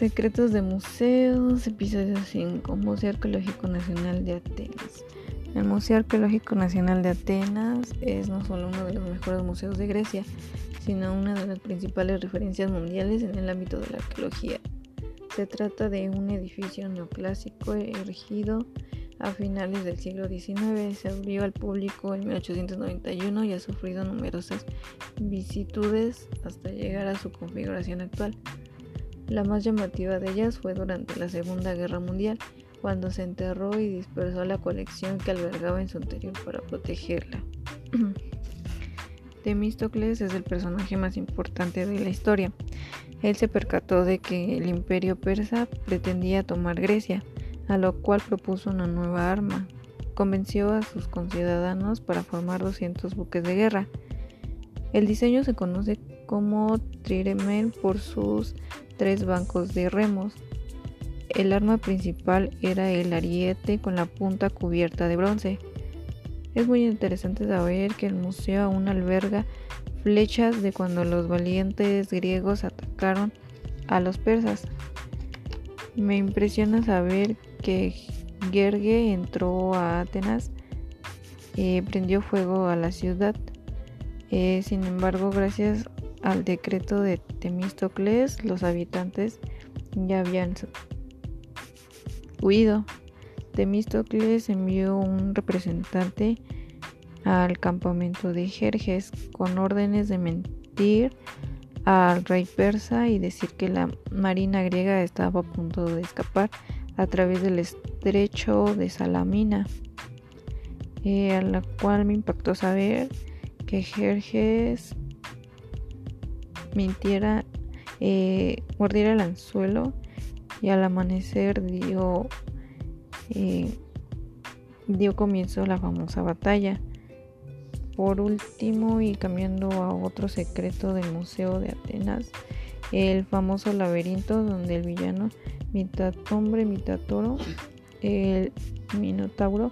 Secretos de museos, episodio 5, Museo Arqueológico Nacional de Atenas. El Museo Arqueológico Nacional de Atenas es no solo uno de los mejores museos de Grecia, sino una de las principales referencias mundiales en el ámbito de la arqueología. Se trata de un edificio neoclásico erigido a finales del siglo XIX. Se abrió al público en 1891 y ha sufrido numerosas vicitudes hasta llegar a su configuración actual. La más llamativa de ellas fue durante la Segunda Guerra Mundial, cuando se enterró y dispersó la colección que albergaba en su interior para protegerla. Temístocles es el personaje más importante de la historia. Él se percató de que el imperio persa pretendía tomar Grecia, a lo cual propuso una nueva arma. Convenció a sus conciudadanos para formar 200 buques de guerra. El diseño se conoce como Triremen por sus tres bancos de remos. El arma principal era el ariete con la punta cubierta de bronce. Es muy interesante saber que el museo aún alberga flechas de cuando los valientes griegos atacaron a los persas. Me impresiona saber que Gerge entró a Atenas, y eh, prendió fuego a la ciudad. Eh, sin embargo, gracias al decreto de Temístocles, los habitantes ya habían huido. Temístocles envió un representante al campamento de Jerjes con órdenes de mentir al rey persa y decir que la marina griega estaba a punto de escapar a través del estrecho de Salamina, eh, a la cual me impactó saber que Jerjes mintiera, eh, mordiera el anzuelo y al amanecer dio, eh, dio comienzo la famosa batalla. Por último, y cambiando a otro secreto del Museo de Atenas, el famoso laberinto donde el villano, mitad hombre, mitad toro, el Minotauro,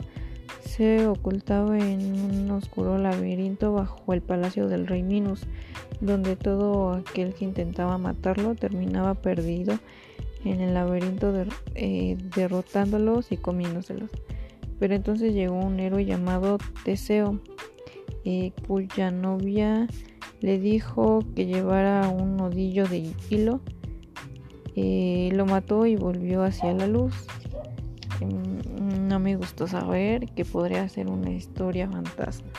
se ocultaba en un oscuro laberinto bajo el palacio del rey Minos, donde todo aquel que intentaba matarlo terminaba perdido en el laberinto eh, derrotándolos y comiéndoselos. Pero entonces llegó un héroe llamado Teseo, eh, cuya novia le dijo que llevara un nodillo de hilo. Eh, lo mató y volvió hacia la luz. No me gustó saber que podría ser una historia fantasma.